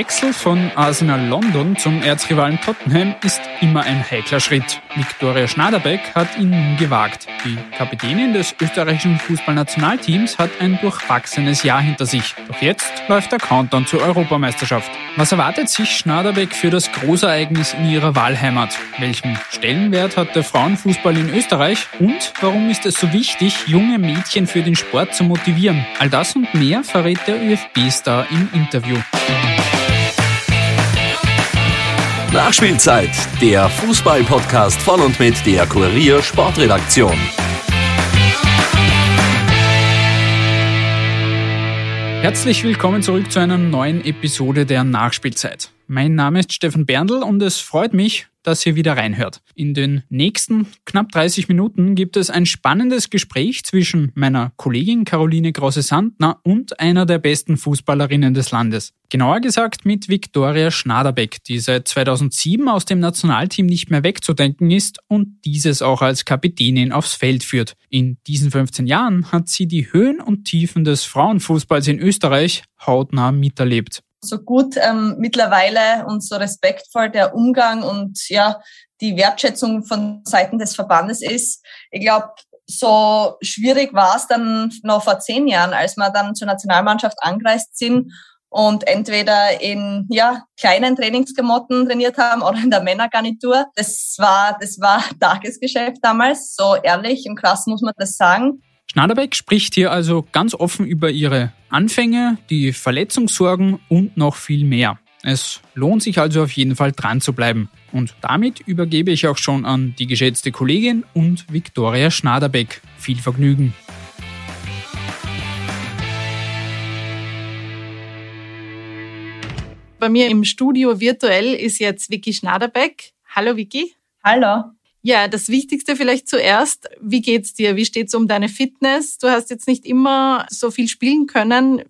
Wechsel von Arsenal London zum Erzrivalen Tottenham ist immer ein heikler Schritt. Viktoria Schnaderbeck hat ihn nun gewagt. Die Kapitänin des österreichischen Fußballnationalteams hat ein durchwachsenes Jahr hinter sich. Doch jetzt läuft der Countdown zur Europameisterschaft. Was erwartet sich Schnaderbeck für das Großereignis in ihrer Wahlheimat? Welchen Stellenwert hat der Frauenfußball in Österreich? Und warum ist es so wichtig, junge Mädchen für den Sport zu motivieren? All das und mehr verrät der ÖFB-Star im Interview. Nachspielzeit, der Fußball-Podcast von und mit der Kurier Sportredaktion. Herzlich willkommen zurück zu einer neuen Episode der Nachspielzeit. Mein Name ist Stefan Berndl und es freut mich, dass ihr wieder reinhört. In den nächsten knapp 30 Minuten gibt es ein spannendes Gespräch zwischen meiner Kollegin Caroline Krause-Sandner und einer der besten Fußballerinnen des Landes. Genauer gesagt mit Viktoria Schnaderbeck, die seit 2007 aus dem Nationalteam nicht mehr wegzudenken ist und dieses auch als Kapitänin aufs Feld führt. In diesen 15 Jahren hat sie die Höhen und Tiefen des Frauenfußballs in Österreich hautnah miterlebt so gut ähm, mittlerweile und so respektvoll der Umgang und ja die Wertschätzung von Seiten des Verbandes ist. Ich glaube, so schwierig war es dann noch vor zehn Jahren, als wir dann zur Nationalmannschaft angereist sind und entweder in ja kleinen Trainingsklamotten trainiert haben oder in der Männergarnitur. Das war das war Tagesgeschäft damals. So ehrlich im krass muss man das sagen. Schnaderbeck spricht hier also ganz offen über ihre Anfänge, die Verletzungssorgen und noch viel mehr. Es lohnt sich also auf jeden Fall dran zu bleiben. Und damit übergebe ich auch schon an die geschätzte Kollegin und Viktoria Schnaderbeck. Viel Vergnügen. Bei mir im Studio virtuell ist jetzt Vicky Schnaderbeck. Hallo Vicky. Hallo. Ja, das Wichtigste vielleicht zuerst. Wie geht's dir? Wie steht's um deine Fitness? Du hast jetzt nicht immer so viel spielen können.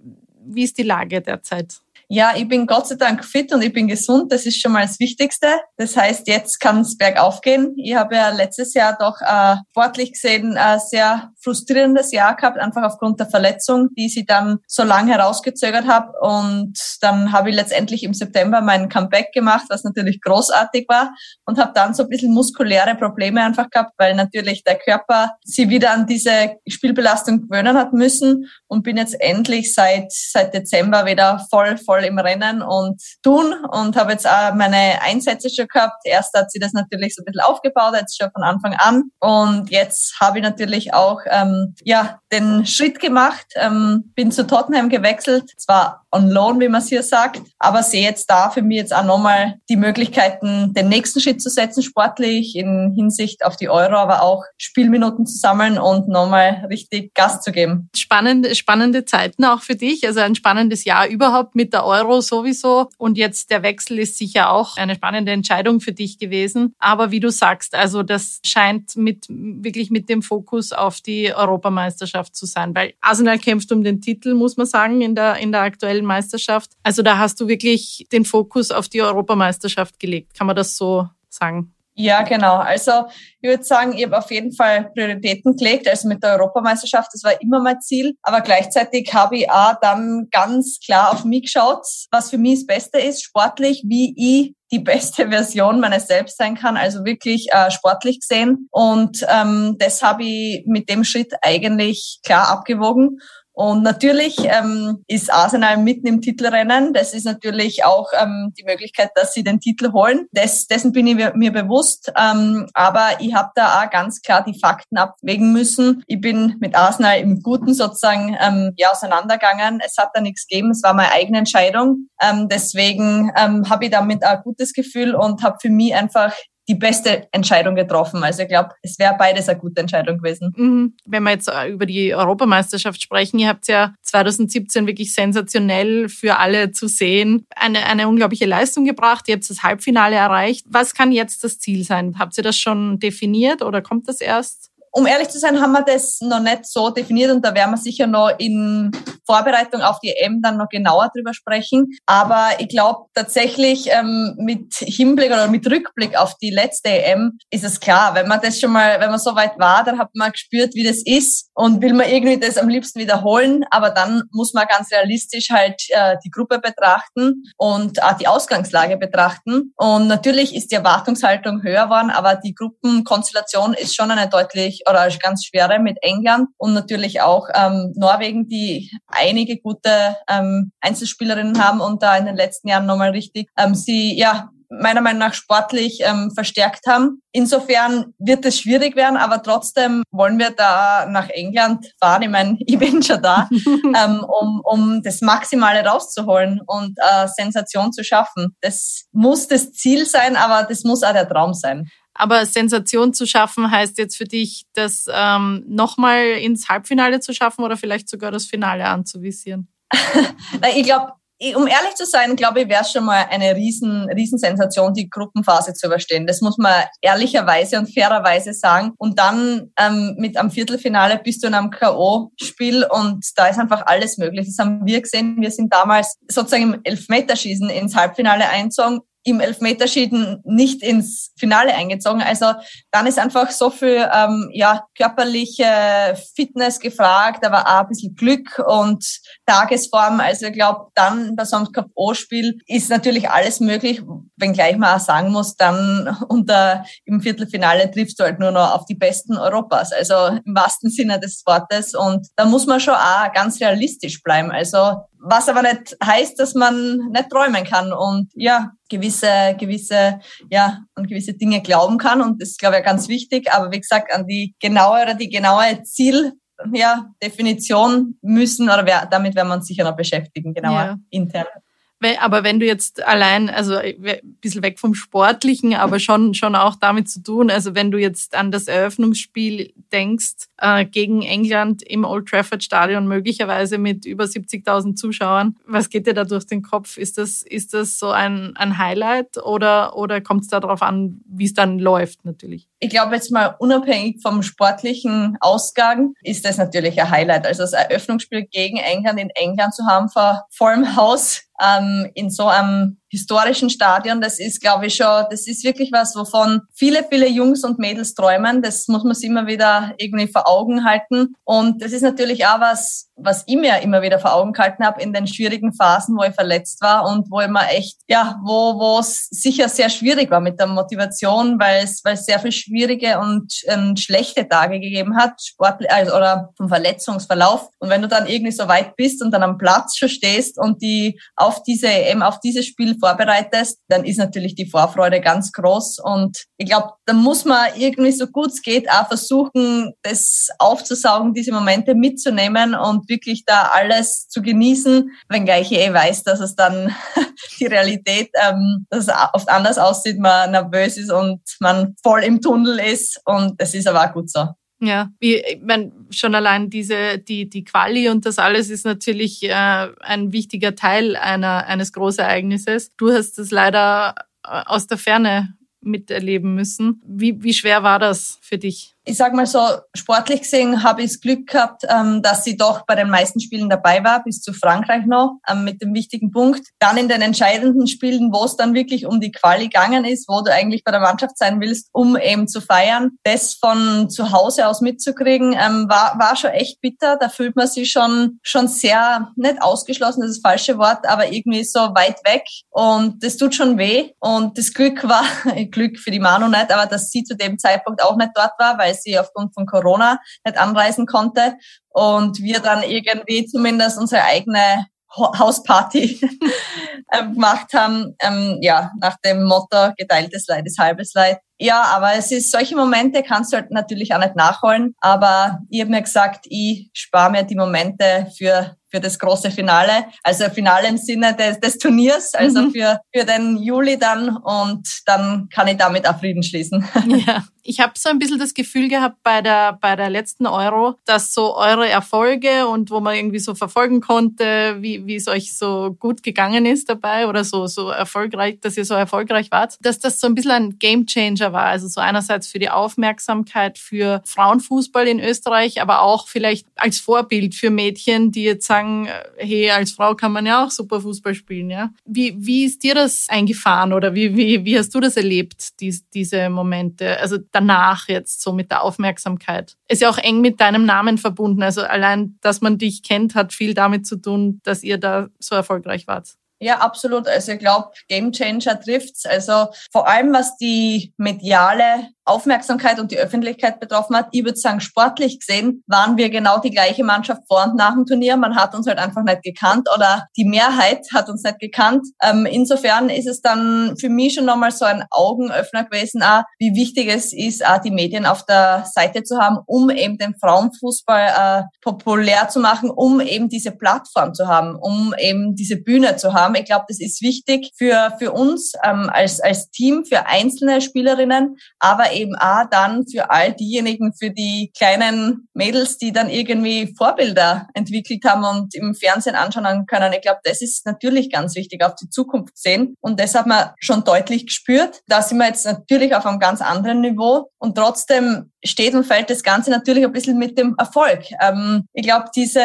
Wie ist die Lage derzeit? Ja, ich bin Gott sei Dank fit und ich bin gesund. Das ist schon mal das Wichtigste. Das heißt, jetzt kann es bergauf gehen. Ich habe ja letztes Jahr doch äh, sportlich gesehen ein sehr frustrierendes Jahr gehabt, einfach aufgrund der Verletzung, die sie dann so lange herausgezögert habe. Und dann habe ich letztendlich im September mein Comeback gemacht, was natürlich großartig war und habe dann so ein bisschen muskuläre Probleme einfach gehabt, weil natürlich der Körper sie wieder an diese Spielbelastung gewöhnen hat müssen und bin jetzt endlich seit seit Dezember wieder voll voll voll im Rennen und tun und habe jetzt auch meine Einsätze schon gehabt. Erst hat sie das natürlich so ein bisschen aufgebaut, jetzt schon von Anfang an. Und jetzt habe ich natürlich auch ähm, ja den Schritt gemacht, ähm, bin zu Tottenham gewechselt. Zwar on loan, wie man es hier sagt, aber sehe jetzt da für mich jetzt auch nochmal die Möglichkeiten, den nächsten Schritt zu setzen, sportlich in Hinsicht auf die Euro, aber auch Spielminuten zu sammeln und nochmal richtig Gas zu geben. Spannende, spannende Zeiten auch für dich, also ein spannendes Jahr überhaupt mit der Euro sowieso. Und jetzt der Wechsel ist sicher auch eine spannende Entscheidung für dich gewesen. Aber wie du sagst, also das scheint mit, wirklich mit dem Fokus auf die Europameisterschaft zu sein, weil Arsenal kämpft um den Titel, muss man sagen, in der, in der aktuellen Meisterschaft. Also da hast du wirklich den Fokus auf die Europameisterschaft gelegt. Kann man das so sagen? Ja, genau. Also ich würde sagen, ich habe auf jeden Fall Prioritäten gelegt, also mit der Europameisterschaft, das war immer mein Ziel. Aber gleichzeitig habe ich auch dann ganz klar auf mich geschaut, was für mich das Beste ist, sportlich, wie ich die beste Version meines Selbst sein kann, also wirklich äh, sportlich gesehen. Und ähm, das habe ich mit dem Schritt eigentlich klar abgewogen. Und natürlich ähm, ist Arsenal mitten im Titelrennen. Das ist natürlich auch ähm, die Möglichkeit, dass sie den Titel holen. Des, dessen bin ich mir bewusst. Ähm, aber ich habe da auch ganz klar die Fakten abwägen müssen. Ich bin mit Arsenal im Guten sozusagen ähm, ja auseinandergegangen. Es hat da nichts gegeben. Es war meine eigene Entscheidung. Ähm, deswegen ähm, habe ich damit ein gutes Gefühl und habe für mich einfach die beste Entscheidung getroffen. Also ich glaube, es wäre beides eine gute Entscheidung gewesen. Mhm. Wenn wir jetzt äh, über die Europameisterschaft sprechen, ihr habt ja 2017 wirklich sensationell für alle zu sehen eine, eine unglaubliche Leistung gebracht. Ihr habt das Halbfinale erreicht. Was kann jetzt das Ziel sein? Habt ihr das schon definiert oder kommt das erst? Um ehrlich zu sein, haben wir das noch nicht so definiert und da werden wir sicher noch in Vorbereitung auf die EM dann noch genauer drüber sprechen. Aber ich glaube tatsächlich ähm, mit Hinblick oder mit Rückblick auf die letzte EM ist es klar, wenn man das schon mal, wenn man so weit war, dann hat man gespürt, wie das ist und will man irgendwie das am liebsten wiederholen. Aber dann muss man ganz realistisch halt äh, die Gruppe betrachten und auch die Ausgangslage betrachten. Und natürlich ist die Erwartungshaltung höher worden, aber die Gruppenkonstellation ist schon eine deutlich oder ganz schwere mit England und natürlich auch ähm, Norwegen, die einige gute ähm, Einzelspielerinnen haben und da in den letzten Jahren nochmal richtig ähm, sie ja meiner Meinung nach sportlich ähm, verstärkt haben. Insofern wird es schwierig werden, aber trotzdem wollen wir da nach England fahren. Ich meine, ich bin schon da, ähm, um, um das Maximale rauszuholen und äh, Sensation zu schaffen. Das muss das Ziel sein, aber das muss auch der Traum sein. Aber Sensation zu schaffen heißt jetzt für dich, das ähm, nochmal ins Halbfinale zu schaffen oder vielleicht sogar das Finale anzuvisieren? ich glaube, um ehrlich zu sein, glaube ich, wäre schon mal eine riesen, riesen Sensation, die Gruppenphase zu überstehen. Das muss man ehrlicherweise und fairerweise sagen. Und dann ähm, mit am Viertelfinale bist du in einem K.O.-Spiel und da ist einfach alles möglich. Das haben wir gesehen. Wir sind damals sozusagen im Elfmeterschießen ins Halbfinale einzogen im Elfmeterschieden nicht ins Finale eingezogen. Also dann ist einfach so viel ähm, ja, körperliche Fitness gefragt, aber auch ein bisschen Glück und Tagesform. Also ich glaube, dann bei so einem K.O.-Spiel ist natürlich alles möglich, wenngleich man auch sagen muss, dann unter im Viertelfinale triffst du halt nur noch auf die Besten Europas. Also im wahrsten Sinne des Wortes. Und da muss man schon auch ganz realistisch bleiben. Also was aber nicht heißt, dass man nicht träumen kann und ja, gewisse, gewisse, ja, an gewisse Dinge glauben kann. Und das ist, glaube ich, ganz wichtig. Aber wie gesagt, an die genaue oder die genaue Ziel, ja, Definition müssen oder wer, damit werden wir uns sicher noch beschäftigen, genauer ja. intern. Aber wenn du jetzt allein, also ein bisschen weg vom Sportlichen, aber schon, schon auch damit zu tun, also wenn du jetzt an das Eröffnungsspiel denkst, äh, gegen England im Old Trafford Stadion, möglicherweise mit über 70.000 Zuschauern, was geht dir da durch den Kopf? Ist das, ist das so ein, ein Highlight oder, oder kommt es darauf an, wie es dann läuft natürlich? Ich glaube jetzt mal unabhängig vom sportlichen Ausgang ist das natürlich ein Highlight. Also das Eröffnungsspiel gegen England in England zu haben vor vollem Haus ähm, in so einem historischen Stadion, das ist, glaube ich, schon, das ist wirklich was, wovon viele, viele Jungs und Mädels träumen. Das muss man sich immer wieder irgendwie vor Augen halten. Und das ist natürlich auch was, was ich mir immer wieder vor Augen gehalten habe in den schwierigen Phasen, wo ich verletzt war und wo ich mir echt, ja, wo, wo es sicher sehr schwierig war mit der Motivation, weil es, weil es sehr viel schwierige und ähm, schlechte Tage gegeben hat, sportlich, also, oder vom Verletzungsverlauf. Und wenn du dann irgendwie so weit bist und dann am Platz schon stehst und die auf diese, eben auf dieses Spiel vorbereitest, dann ist natürlich die Vorfreude ganz groß. Und ich glaube, da muss man irgendwie so gut es geht auch versuchen, das aufzusaugen, diese Momente mitzunehmen und wirklich da alles zu genießen, wenngleich ich eh weiß, dass es dann die Realität, ähm, dass es oft anders aussieht, man nervös ist und man voll im Tunnel ist. Und es ist aber auch gut so. Ja, wie, ich mein, schon allein diese, die, die Quali und das alles ist natürlich äh, ein wichtiger Teil einer, eines Großereignisses. Du hast es leider äh, aus der Ferne miterleben müssen. Wie, wie schwer war das für dich? Ich sag mal so, sportlich gesehen habe ich das Glück gehabt, ähm, dass sie doch bei den meisten Spielen dabei war, bis zu Frankreich noch, ähm, mit dem wichtigen Punkt. Dann in den entscheidenden Spielen, wo es dann wirklich um die Quali gegangen ist, wo du eigentlich bei der Mannschaft sein willst, um eben zu feiern, das von zu Hause aus mitzukriegen, ähm, war, war schon echt bitter. Da fühlt man sich schon, schon sehr, nicht ausgeschlossen, das ist das falsche Wort, aber irgendwie so weit weg. Und das tut schon weh. Und das Glück war, Glück für die Manu nicht, aber dass sie zu dem Zeitpunkt auch nicht dort war, weil sie aufgrund von Corona nicht anreisen konnte und wir dann irgendwie zumindest unsere eigene Hausparty ähm, gemacht haben. Ähm, ja, nach dem Motto geteiltes Leid ist halbes Leid. Ja, aber es ist solche Momente kannst du halt natürlich auch nicht nachholen. Aber ich habe mir gesagt, ich spare mir die Momente für für das große Finale, also Finale im Sinne des, des Turniers, also mhm. für, für den Juli dann und dann kann ich damit auch Frieden schließen. Ja, ich habe so ein bisschen das Gefühl gehabt bei der, bei der letzten Euro, dass so eure Erfolge und wo man irgendwie so verfolgen konnte, wie, wie es euch so gut gegangen ist dabei oder so, so erfolgreich, dass ihr so erfolgreich wart, dass das so ein bisschen ein Gamechanger war. Also so einerseits für die Aufmerksamkeit für Frauenfußball in Österreich, aber auch vielleicht als Vorbild für Mädchen, die jetzt sagen, hey, als Frau kann man ja auch super Fußball spielen, ja. Wie, wie ist dir das eingefahren oder wie, wie, wie hast du das erlebt, die, diese Momente? Also danach jetzt so mit der Aufmerksamkeit. Ist ja auch eng mit deinem Namen verbunden. Also allein, dass man dich kennt, hat viel damit zu tun, dass ihr da so erfolgreich wart. Ja, absolut. Also ich glaube, Game Changer trifft's. Also vor allem was die mediale Aufmerksamkeit und die Öffentlichkeit betroffen hat. Ich würde sagen, sportlich gesehen waren wir genau die gleiche Mannschaft vor und nach dem Turnier. Man hat uns halt einfach nicht gekannt oder die Mehrheit hat uns nicht gekannt. Ähm, insofern ist es dann für mich schon nochmal so ein Augenöffner gewesen, auch, wie wichtig es ist, auch die Medien auf der Seite zu haben, um eben den Frauenfußball äh, populär zu machen, um eben diese Plattform zu haben, um eben diese Bühne zu haben. Ich glaube, das ist wichtig für, für uns ähm, als, als Team, für einzelne Spielerinnen, aber auch dann für all diejenigen, für die kleinen Mädels, die dann irgendwie Vorbilder entwickelt haben und im Fernsehen anschauen können. Ich glaube, das ist natürlich ganz wichtig, auf die Zukunft sehen. Und das hat man schon deutlich gespürt. Da sind wir jetzt natürlich auf einem ganz anderen Niveau. Und trotzdem steht und fällt das Ganze natürlich ein bisschen mit dem Erfolg. Ähm, ich glaube, diese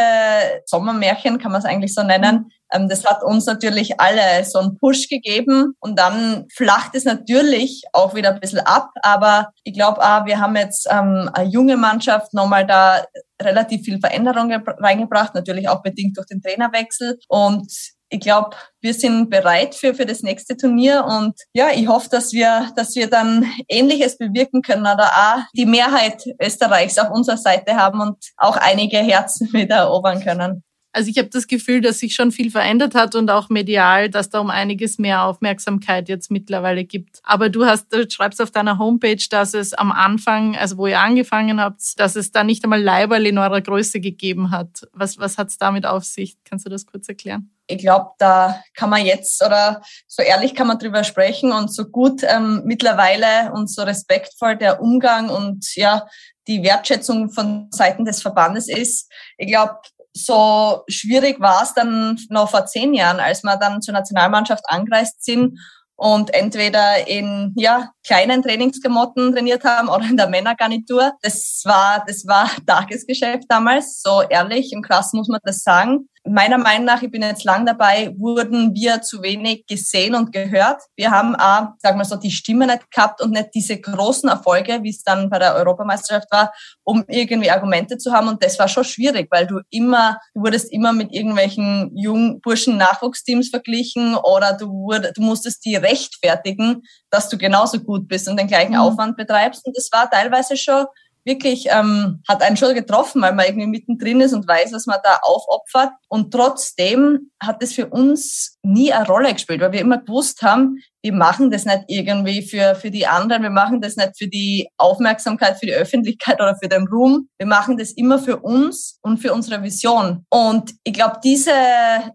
Sommermärchen, kann man es eigentlich so nennen, das hat uns natürlich alle so einen Push gegeben und dann flacht es natürlich auch wieder ein bisschen ab. Aber ich glaube wir haben jetzt ähm, eine junge Mannschaft nochmal da relativ viel Veränderung reingebracht, natürlich auch bedingt durch den Trainerwechsel. Und ich glaube, wir sind bereit für, für das nächste Turnier und ja, ich hoffe, dass wir, dass wir dann Ähnliches bewirken können oder auch die Mehrheit Österreichs auf unserer Seite haben und auch einige Herzen wieder erobern können. Also ich habe das Gefühl, dass sich schon viel verändert hat und auch medial, dass da um einiges mehr Aufmerksamkeit jetzt mittlerweile gibt. Aber du hast, du schreibst auf deiner Homepage, dass es am Anfang, also wo ihr angefangen habt, dass es da nicht einmal Leiberl in eurer Größe gegeben hat. Was, was hat es damit auf sich? Kannst du das kurz erklären? ich glaube, da kann man jetzt oder so ehrlich kann man drüber sprechen und so gut ähm, mittlerweile und so respektvoll der Umgang und ja die Wertschätzung von Seiten des Verbandes ist. Ich glaube, so schwierig war es dann noch vor zehn Jahren, als wir dann zur Nationalmannschaft angereist sind und entweder in ja, kleinen Trainingsgemotten trainiert haben oder in der Männergarnitur. Das war, das war Tagesgeschäft damals, so ehrlich und krass muss man das sagen meiner Meinung nach, ich bin jetzt lang dabei, wurden wir zu wenig gesehen und gehört. Wir haben auch, sagen wir so, die Stimme nicht gehabt und nicht diese großen Erfolge, wie es dann bei der Europameisterschaft war, um irgendwie Argumente zu haben. Und das war schon schwierig, weil du immer, du wurdest immer mit irgendwelchen jungen Burschen Nachwuchsteams verglichen oder du, wurde, du musstest die rechtfertigen, dass du genauso gut bist und den gleichen mhm. Aufwand betreibst. Und das war teilweise schon wirklich ähm, hat einen schon getroffen, weil man irgendwie mittendrin ist und weiß, was man da aufopfert. Und trotzdem hat es für uns nie eine Rolle gespielt, weil wir immer gewusst haben, wir machen das nicht irgendwie für, für die anderen, wir machen das nicht für die Aufmerksamkeit, für die Öffentlichkeit oder für den Ruhm. Wir machen das immer für uns und für unsere Vision. Und ich glaube, diese,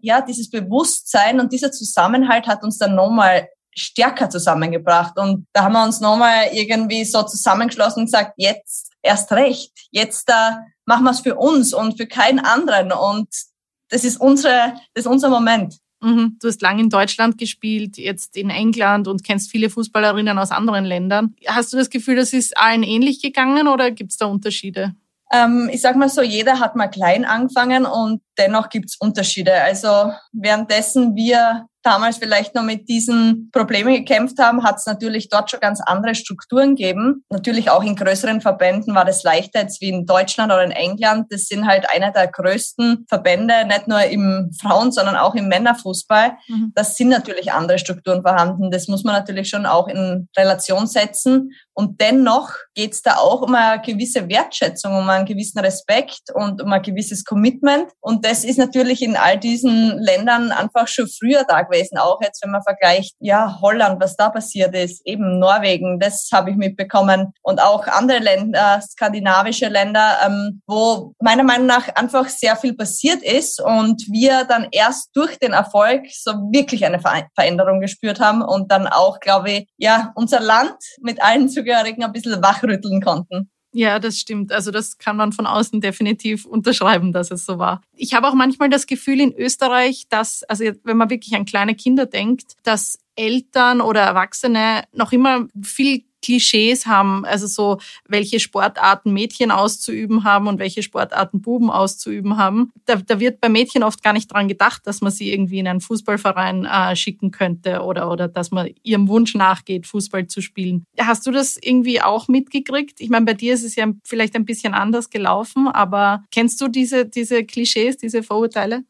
ja, dieses Bewusstsein und dieser Zusammenhalt hat uns dann nochmal stärker zusammengebracht. Und da haben wir uns nochmal irgendwie so zusammengeschlossen und gesagt, jetzt erst recht. Jetzt äh, machen wir es für uns und für keinen anderen. Und das ist unsere, das ist unser Moment. Mhm. Du hast lange in Deutschland gespielt, jetzt in England und kennst viele Fußballerinnen aus anderen Ländern. Hast du das Gefühl, das ist allen ähnlich gegangen oder gibt es da Unterschiede? Ähm, ich sag mal so, jeder hat mal klein angefangen und dennoch gibt's Unterschiede. Also währenddessen wir damals vielleicht noch mit diesen Problemen gekämpft haben, hat es natürlich dort schon ganz andere Strukturen gegeben. Natürlich auch in größeren Verbänden war das leichter jetzt wie in Deutschland oder in England. Das sind halt einer der größten Verbände, nicht nur im Frauen, sondern auch im Männerfußball. Mhm. Das sind natürlich andere Strukturen vorhanden. Das muss man natürlich schon auch in Relation setzen. Und dennoch geht es da auch um eine gewisse Wertschätzung, um einen gewissen Respekt und um ein gewisses Commitment. Und das ist natürlich in all diesen Ländern einfach schon früher da gewesen. Auch jetzt, wenn man vergleicht, ja, Holland, was da passiert ist, eben Norwegen, das habe ich mitbekommen. Und auch andere Länder, skandinavische Länder, ähm, wo meiner Meinung nach einfach sehr viel passiert ist und wir dann erst durch den Erfolg so wirklich eine Veränderung gespürt haben und dann auch, glaube ich, ja, unser Land mit allen Zugehörigen ein bisschen wachrütteln konnten. Ja, das stimmt. Also das kann man von außen definitiv unterschreiben, dass es so war. Ich habe auch manchmal das Gefühl in Österreich, dass, also wenn man wirklich an kleine Kinder denkt, dass Eltern oder Erwachsene noch immer viel Klischees haben, also so, welche Sportarten Mädchen auszuüben haben und welche Sportarten Buben auszuüben haben. Da, da wird bei Mädchen oft gar nicht dran gedacht, dass man sie irgendwie in einen Fußballverein äh, schicken könnte oder, oder dass man ihrem Wunsch nachgeht, Fußball zu spielen. Hast du das irgendwie auch mitgekriegt? Ich meine, bei dir ist es ja vielleicht ein bisschen anders gelaufen, aber kennst du diese, diese Klischees, diese Vorurteile?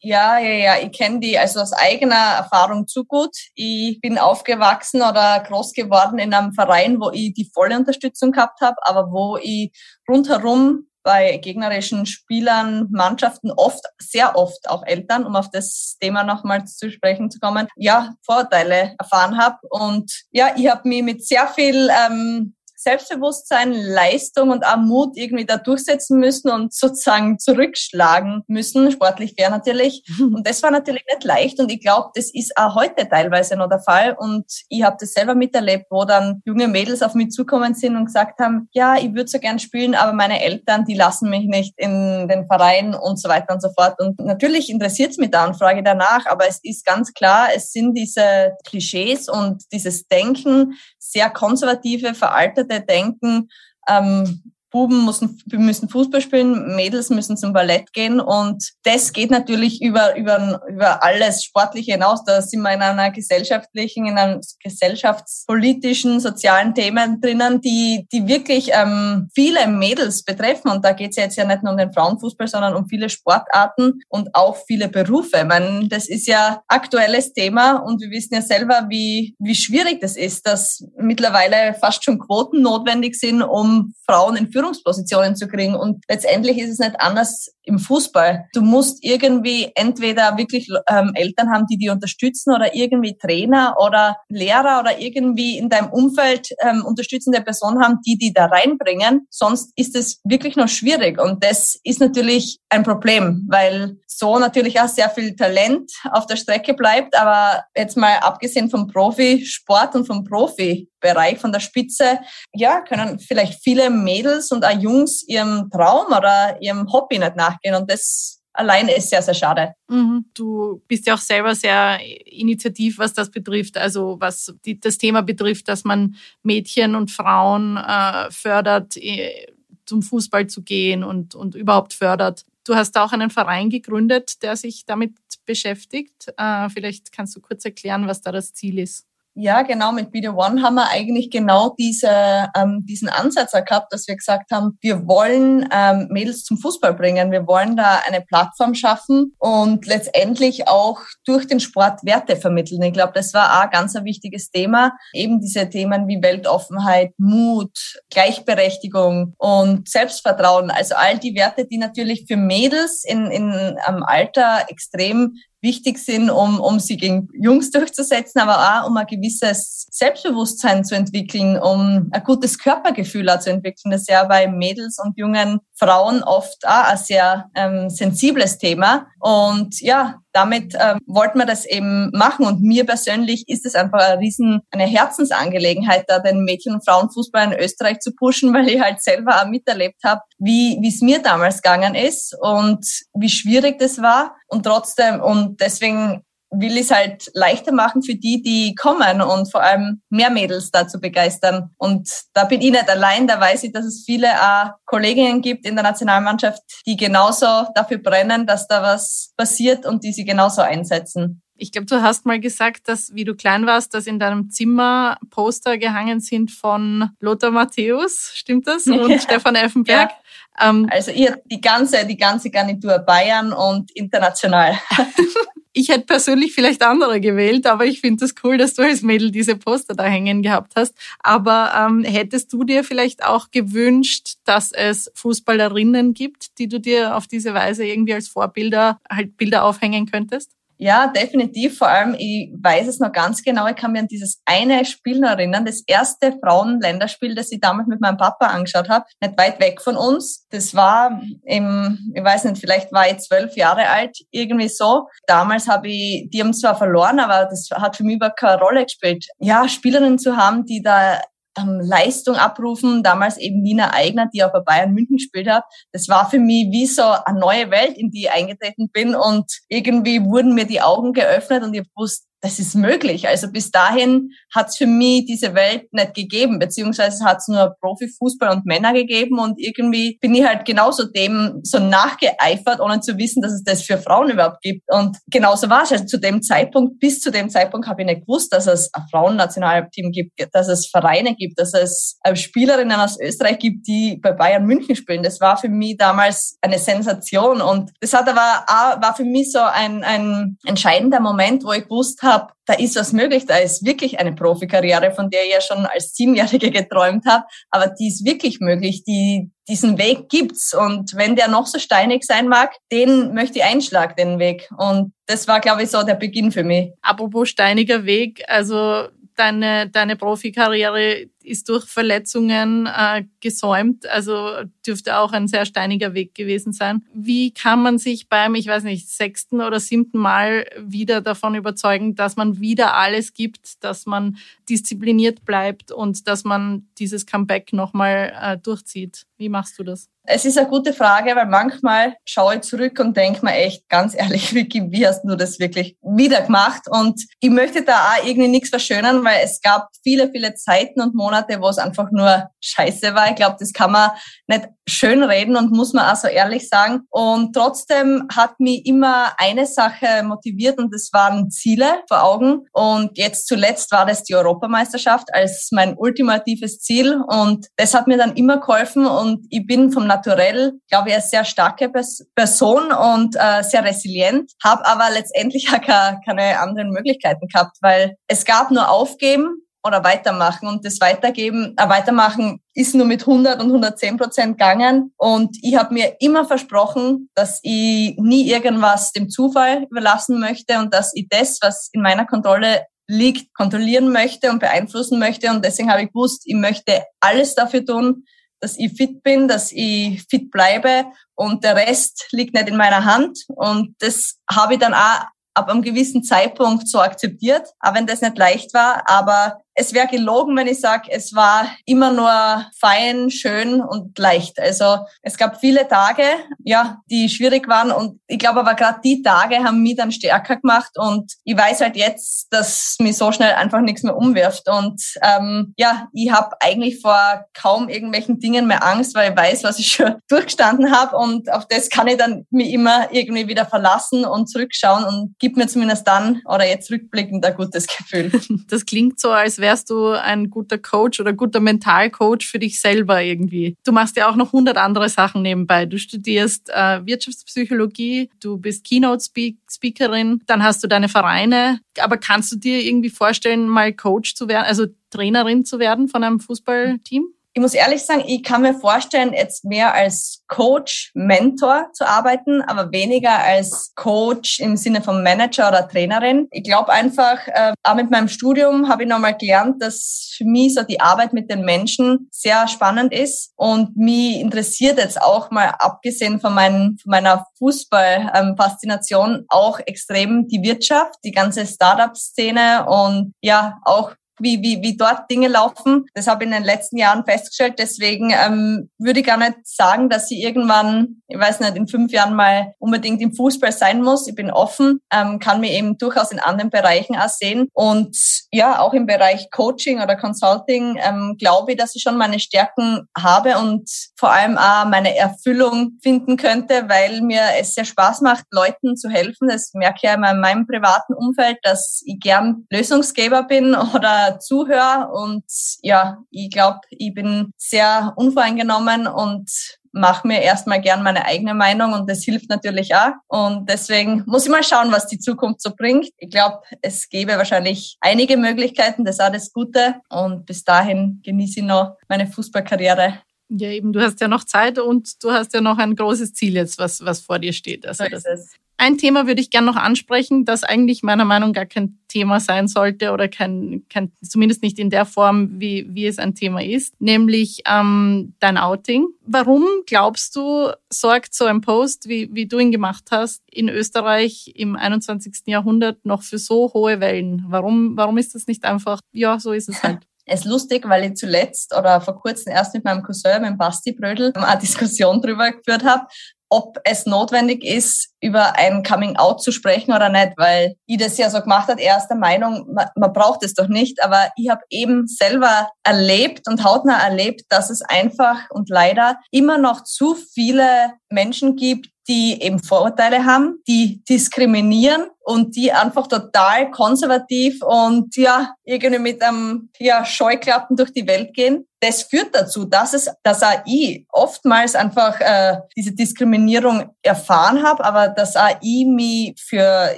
Ja, ja, ja, ich kenne die also aus eigener Erfahrung zu gut. Ich bin aufgewachsen oder groß geworden in einem Verein, wo ich die volle Unterstützung gehabt habe, aber wo ich rundherum bei gegnerischen Spielern, Mannschaften oft, sehr oft auch Eltern, um auf das Thema nochmals zu sprechen zu kommen, ja, Vorurteile erfahren habe. Und ja, ich habe mich mit sehr viel ähm, Selbstbewusstsein, Leistung und auch Mut irgendwie da durchsetzen müssen und sozusagen zurückschlagen müssen, sportlich fair natürlich. Und das war natürlich nicht leicht und ich glaube, das ist auch heute teilweise noch der Fall und ich habe das selber miterlebt, wo dann junge Mädels auf mich zukommen sind und gesagt haben, ja, ich würde so gern spielen, aber meine Eltern, die lassen mich nicht in den Verein und so weiter und so fort. Und natürlich interessiert es mich da und frage danach, aber es ist ganz klar, es sind diese Klischees und dieses Denken, sehr konservative, veraltete Denken, ähm, Buben müssen, müssen Fußball spielen, Mädels müssen zum Ballett gehen und das geht natürlich über, über, über alles Sportliche hinaus. Da sind wir in einer gesellschaftlichen, in einem gesellschaftspolitischen, sozialen Themen drinnen, die, die wirklich ähm, viele Mädels betreffen. Und da geht es jetzt ja nicht nur um den Frauenfußball, sondern um viele Sportarten und auch viele Berufe. Ich meine, das ist ja aktuelles Thema und wir wissen ja selber, wie, wie schwierig das ist, dass mittlerweile fast schon Quoten notwendig sind, um Frauen in Führungspositionen zu kriegen. Und letztendlich ist es nicht anders im Fußball. Du musst irgendwie entweder wirklich ähm, Eltern haben, die die unterstützen oder irgendwie Trainer oder Lehrer oder irgendwie in deinem Umfeld ähm, unterstützende Personen haben, die die da reinbringen. Sonst ist es wirklich noch schwierig. Und das ist natürlich ein Problem, weil so natürlich auch sehr viel Talent auf der Strecke bleibt. Aber jetzt mal abgesehen vom Profisport und vom Profibereich, von der Spitze, ja, können vielleicht viele Mädels und auch Jungs ihrem Traum oder ihrem Hobby nicht nachgehen. Und das allein ist sehr, sehr schade. Mhm. Du bist ja auch selber sehr initiativ, was das betrifft, also was die, das Thema betrifft, dass man Mädchen und Frauen äh, fördert, äh, zum Fußball zu gehen und, und überhaupt fördert. Du hast auch einen Verein gegründet, der sich damit beschäftigt. Äh, vielleicht kannst du kurz erklären, was da das Ziel ist. Ja, genau. Mit Video One haben wir eigentlich genau diese, ähm, diesen Ansatz gehabt, dass wir gesagt haben, wir wollen ähm, Mädels zum Fußball bringen. Wir wollen da eine Plattform schaffen und letztendlich auch durch den Sport Werte vermitteln. Ich glaube, das war auch ganz ein wichtiges Thema. Eben diese Themen wie Weltoffenheit, Mut, Gleichberechtigung und Selbstvertrauen. Also all die Werte, die natürlich für Mädels in, in einem Alter extrem wichtig sind, um, um sie gegen Jungs durchzusetzen, aber auch um ein gewisses Selbstbewusstsein zu entwickeln, um ein gutes Körpergefühl auch zu entwickeln. Das ja bei Mädels und jungen Frauen oft auch ein sehr ähm, sensibles Thema. Und ja, damit ähm, wollten wir das eben machen. Und mir persönlich ist es einfach eine riesen, eine Herzensangelegenheit, da den Mädchen- und Frauenfußball in Österreich zu pushen, weil ich halt selber auch miterlebt habe, wie es mir damals gegangen ist und wie schwierig das war. Und trotzdem, und deswegen will ich es halt leichter machen für die, die kommen und vor allem mehr Mädels dazu begeistern. Und da bin ich nicht allein, da weiß ich, dass es viele auch Kolleginnen gibt in der Nationalmannschaft, die genauso dafür brennen, dass da was passiert und die sie genauso einsetzen. Ich glaube, du hast mal gesagt, dass, wie du klein warst, dass in deinem Zimmer Poster gehangen sind von Lothar Matthäus, stimmt das? Und ja. Stefan Effenberg. Ja. Ähm, also ihr, die ganze, die ganze Garnitur Bayern und international. Ich hätte persönlich vielleicht andere gewählt, aber ich finde es das cool, dass du als Mädel diese Poster da hängen gehabt hast. Aber ähm, hättest du dir vielleicht auch gewünscht, dass es Fußballerinnen gibt, die du dir auf diese Weise irgendwie als Vorbilder halt Bilder aufhängen könntest? Ja, definitiv. Vor allem, ich weiß es noch ganz genau, ich kann mir an dieses eine Spiel noch erinnern, das erste Frauenländerspiel, das ich damals mit meinem Papa angeschaut habe, nicht weit weg von uns. Das war im, ich weiß nicht, vielleicht war ich zwölf Jahre alt, irgendwie so. Damals habe ich, die haben zwar verloren, aber das hat für mich überhaupt keine Rolle gespielt. Ja, Spielerinnen zu haben, die da ähm, Leistung abrufen, damals eben Nina Eigner, die auch bei Bayern München gespielt hat. Das war für mich wie so eine neue Welt, in die ich eingetreten bin und irgendwie wurden mir die Augen geöffnet und ich wusste, das ist möglich. Also bis dahin hat es für mich diese Welt nicht gegeben, beziehungsweise hat es nur Profifußball und Männer gegeben und irgendwie bin ich halt genauso dem so nachgeeifert, ohne zu wissen, dass es das für Frauen überhaupt gibt. Und genauso war es. Also zu dem Zeitpunkt, bis zu dem Zeitpunkt habe ich nicht gewusst, dass es ein Frauennationalteam gibt, dass es Vereine gibt, dass es äh, Spielerinnen aus Österreich gibt, die bei Bayern München spielen. Das war für mich damals eine Sensation und das hat aber auch, war für mich so ein, ein entscheidender Moment, wo ich gewusst habe, da ist was möglich, da ist wirklich eine Profikarriere, von der ich ja schon als Siebenjährige geträumt habe, aber die ist wirklich möglich, die, diesen Weg gibt's. Und wenn der noch so steinig sein mag, den möchte ich einschlagen, den Weg. Und das war, glaube ich, so der Beginn für mich. Apropos steiniger Weg, also deine, deine Profikarriere ist durch Verletzungen äh, gesäumt, also dürfte auch ein sehr steiniger Weg gewesen sein. Wie kann man sich beim, ich weiß nicht, sechsten oder siebten Mal wieder davon überzeugen, dass man wieder alles gibt, dass man diszipliniert bleibt und dass man dieses Comeback nochmal äh, durchzieht? Wie machst du das? Es ist eine gute Frage, weil manchmal schaue ich zurück und denke mir echt, ganz ehrlich, Vicky, wie hast du das wirklich wieder gemacht? Und ich möchte da auch irgendwie nichts verschönern, weil es gab viele, viele Zeiten und Monate, wo es einfach nur scheiße war. Ich glaube, das kann man nicht schön reden und muss man auch so ehrlich sagen. Und trotzdem hat mich immer eine Sache motiviert und das waren Ziele vor Augen. Und jetzt zuletzt war das die Europameisterschaft als mein ultimatives Ziel. Und das hat mir dann immer geholfen und ich bin vom Naturell, glaube ich, eine sehr starke Person und äh, sehr resilient, habe aber letztendlich auch keine anderen Möglichkeiten gehabt, weil es gab nur Aufgeben oder weitermachen. Und das Weitergeben, äh, Weitermachen ist nur mit 100 und 110 Prozent gegangen. Und ich habe mir immer versprochen, dass ich nie irgendwas dem Zufall überlassen möchte und dass ich das, was in meiner Kontrolle liegt, kontrollieren möchte und beeinflussen möchte. Und deswegen habe ich gewusst, ich möchte alles dafür tun, dass ich fit bin, dass ich fit bleibe und der Rest liegt nicht in meiner Hand. Und das habe ich dann auch ab einem gewissen Zeitpunkt so akzeptiert, auch wenn das nicht leicht war. Aber es wäre gelogen, wenn ich sage, es war immer nur fein, schön und leicht. Also es gab viele Tage, ja, die schwierig waren und ich glaube aber gerade die Tage haben mich dann stärker gemacht und ich weiß halt jetzt, dass mich so schnell einfach nichts mehr umwirft und ähm, ja, ich habe eigentlich vor kaum irgendwelchen Dingen mehr Angst, weil ich weiß, was ich schon durchgestanden habe und auf das kann ich dann mich immer irgendwie wieder verlassen und zurückschauen und gibt mir zumindest dann oder jetzt rückblickend ein gutes Gefühl. Das klingt so, als wäre wärst du ein guter Coach oder guter Mentalcoach für dich selber irgendwie. Du machst ja auch noch hundert andere Sachen nebenbei. Du studierst äh, Wirtschaftspsychologie, du bist Keynote-Speakerin, dann hast du deine Vereine. Aber kannst du dir irgendwie vorstellen, mal Coach zu werden, also Trainerin zu werden von einem Fußballteam? Ich muss ehrlich sagen, ich kann mir vorstellen, jetzt mehr als Coach, Mentor zu arbeiten, aber weniger als Coach im Sinne von Manager oder Trainerin. Ich glaube einfach, äh, auch mit meinem Studium habe ich nochmal gelernt, dass für mich so die Arbeit mit den Menschen sehr spannend ist und mich interessiert jetzt auch mal, abgesehen von, meinen, von meiner Fußball-Faszination, auch extrem die Wirtschaft, die ganze Startup-Szene und ja, auch wie, wie, wie dort Dinge laufen. Das habe ich in den letzten Jahren festgestellt. Deswegen ähm, würde ich gar nicht sagen, dass ich irgendwann, ich weiß nicht, in fünf Jahren mal unbedingt im Fußball sein muss. Ich bin offen, ähm, kann mir eben durchaus in anderen Bereichen auch sehen. Und ja, auch im Bereich Coaching oder Consulting ähm, glaube ich, dass ich schon meine Stärken habe und vor allem auch meine Erfüllung finden könnte, weil mir es sehr Spaß macht, Leuten zu helfen. Das merke ich ja in meinem privaten Umfeld, dass ich gern Lösungsgeber bin oder zuhöre und ja, ich glaube, ich bin sehr unvoreingenommen und mache mir erstmal gern meine eigene Meinung und das hilft natürlich auch. Und deswegen muss ich mal schauen, was die Zukunft so bringt. Ich glaube, es gäbe wahrscheinlich einige Möglichkeiten, das ist auch das Gute. Und bis dahin genieße ich noch meine Fußballkarriere. Ja, eben, du hast ja noch Zeit und du hast ja noch ein großes Ziel jetzt, was, was vor dir steht. Also so das. Ein Thema würde ich gerne noch ansprechen, das eigentlich meiner Meinung nach gar kein Thema sein sollte oder kein, kein zumindest nicht in der Form, wie, wie es ein Thema ist, nämlich ähm, dein Outing. Warum glaubst du, sorgt so ein Post, wie, wie du ihn gemacht hast, in Österreich im 21. Jahrhundert noch für so hohe Wellen? Warum, warum ist das nicht einfach, ja, so ist es halt? Es ist lustig, weil ich zuletzt oder vor kurzem erst mit meinem Cousin, mit dem Basti Brödel, eine Diskussion drüber geführt habe, ob es notwendig ist, über ein Coming Out zu sprechen oder nicht, weil ich das ja so gemacht hat. Er ist der Meinung, man, man braucht es doch nicht, aber ich habe eben selber erlebt und hautnah erlebt, dass es einfach und leider immer noch zu viele Menschen gibt, die eben Vorurteile haben, die diskriminieren und die einfach total konservativ und ja, irgendwie mit einem ja, Scheuklappen durch die Welt gehen. Das führt dazu, dass es, dass ich oftmals einfach äh, diese Diskriminierung erfahren habe, aber dass ich mich für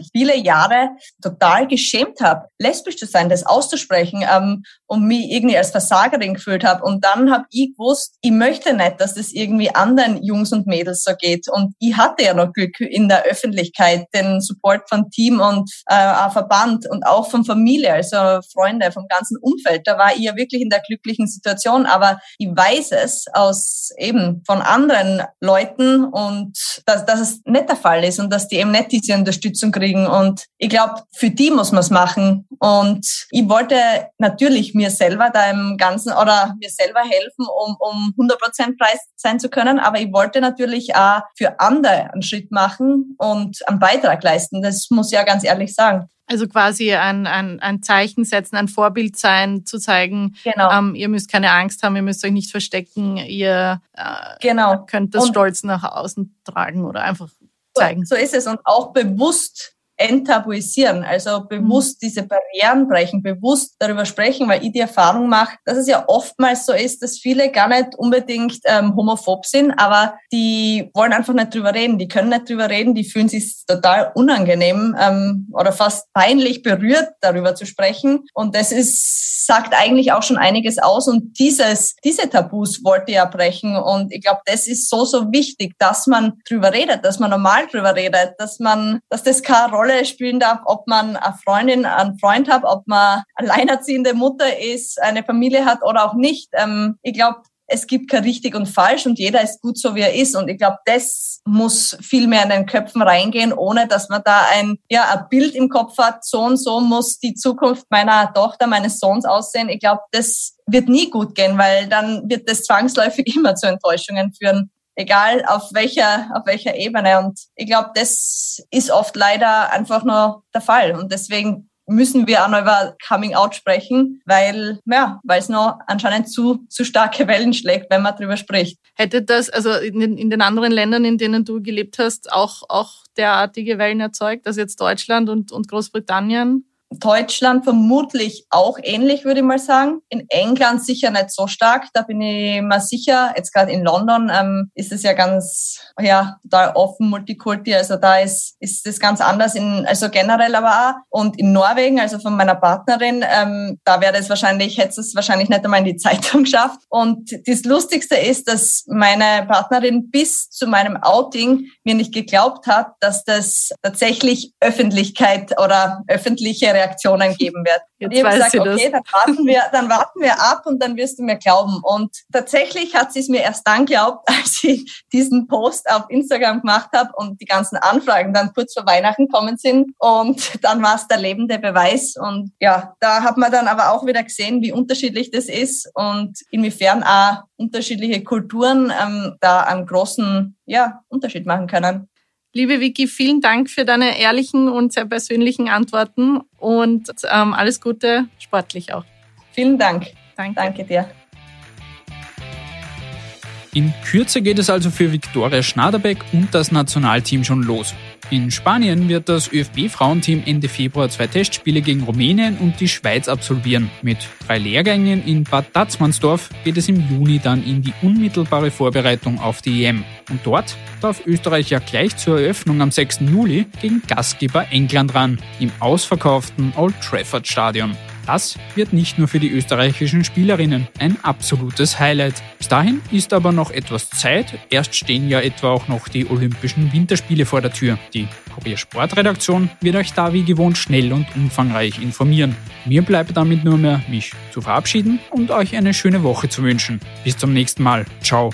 viele Jahre total geschämt habe, lesbisch zu sein, das auszusprechen ähm, und mich irgendwie als Versagerin gefühlt habe. Und dann habe ich gewusst, ich möchte nicht, dass das irgendwie anderen Jungs und Mädels so geht. Und ich hatte ja noch Glück in der Öffentlichkeit, den Support von Team und äh, Verband und auch von Familie, also Freunde, vom ganzen Umfeld. Da war ich ja wirklich in der glücklichen Situation, aber ich weiß es aus eben von anderen Leuten und dass, dass es nicht der Fall ist und dass die eben nicht diese Unterstützung kriegen. Und ich glaube, für die muss man es machen. Und ich wollte natürlich mir selber da im Ganzen oder mir selber helfen, um, um 100% Preis sein zu können. Aber ich wollte natürlich auch für andere einen Schritt machen und einen Beitrag leisten. Das muss ich ja ganz ehrlich sagen. Also quasi ein, ein, ein Zeichen setzen, ein Vorbild sein, zu zeigen, genau. ähm, ihr müsst keine Angst haben, ihr müsst euch nicht verstecken, ihr äh, genau. könnt das und Stolz nach außen tragen oder einfach zeigen. So, so ist es und auch bewusst enttabuisieren, also bewusst mhm. diese Barrieren brechen, bewusst darüber sprechen, weil ich die Erfahrung mache, dass es ja oftmals so ist, dass viele gar nicht unbedingt ähm, homophob sind, aber die wollen einfach nicht drüber reden, die können nicht drüber reden, die fühlen sich total unangenehm ähm, oder fast peinlich berührt, darüber zu sprechen. Und das ist, sagt eigentlich auch schon einiges aus. Und dieses, diese Tabus wollte ja brechen. Und ich glaube, das ist so, so wichtig, dass man drüber redet, dass man normal drüber redet, dass man, dass das keine Rolle Rolle spielen darf, ob man eine Freundin, einen Freund hat, ob man alleinerziehende Mutter ist, eine Familie hat oder auch nicht. Ähm, ich glaube, es gibt kein richtig und falsch und jeder ist gut so, wie er ist. Und ich glaube, das muss viel mehr in den Köpfen reingehen, ohne dass man da ein, ja, ein Bild im Kopf hat, so und so muss die Zukunft meiner Tochter, meines Sohns aussehen. Ich glaube, das wird nie gut gehen, weil dann wird das zwangsläufig immer zu Enttäuschungen führen egal auf welcher, auf welcher Ebene. Und ich glaube, das ist oft leider einfach nur der Fall. Und deswegen müssen wir auch noch über Coming Out sprechen, weil, ja, weil es noch anscheinend zu, zu starke Wellen schlägt, wenn man darüber spricht. Hätte das, also in, in den anderen Ländern, in denen du gelebt hast, auch, auch derartige Wellen erzeugt, also jetzt Deutschland und, und Großbritannien? Deutschland vermutlich auch ähnlich, würde ich mal sagen. In England sicher nicht so stark. Da bin ich mal sicher. Jetzt gerade in London ähm, ist es ja ganz, ja, total offen, Multikulti. Also da ist, ist das ganz anders in, also generell aber auch. Und in Norwegen, also von meiner Partnerin, ähm, da wäre es wahrscheinlich, hätte es wahrscheinlich nicht einmal in die Zeitung geschafft. Und das Lustigste ist, dass meine Partnerin bis zu meinem Outing mir nicht geglaubt hat, dass das tatsächlich Öffentlichkeit oder öffentliche Reaktionen geben wird. Jetzt ich habe gesagt, okay, dann warten, wir, dann warten wir ab und dann wirst du mir glauben. Und tatsächlich hat sie es mir erst dann glaubt, als ich diesen Post auf Instagram gemacht habe und die ganzen Anfragen dann kurz vor Weihnachten kommen sind. Und dann war es der lebende Beweis. Und ja, da hat man dann aber auch wieder gesehen, wie unterschiedlich das ist und inwiefern auch unterschiedliche Kulturen ähm, da einen großen ja, Unterschied machen können. Liebe Vicky, vielen Dank für deine ehrlichen und sehr persönlichen Antworten und ähm, alles Gute sportlich auch. Vielen Dank. Danke. Danke dir. In Kürze geht es also für Viktoria Schnaderbeck und das Nationalteam schon los. In Spanien wird das ÖFB-Frauenteam Ende Februar zwei Testspiele gegen Rumänien und die Schweiz absolvieren. Mit drei Lehrgängen in Bad Tatzmannsdorf geht es im Juni dann in die unmittelbare Vorbereitung auf die EM. Und dort darf Österreich ja gleich zur Eröffnung am 6. Juli gegen Gastgeber England ran, im ausverkauften Old Trafford Stadion. Das wird nicht nur für die österreichischen Spielerinnen ein absolutes Highlight. Bis dahin ist aber noch etwas Zeit. Erst stehen ja etwa auch noch die Olympischen Winterspiele vor der Tür. Die Kurier Sportredaktion wird euch da wie gewohnt schnell und umfangreich informieren. Mir bleibt damit nur mehr, mich zu verabschieden und euch eine schöne Woche zu wünschen. Bis zum nächsten Mal. Ciao.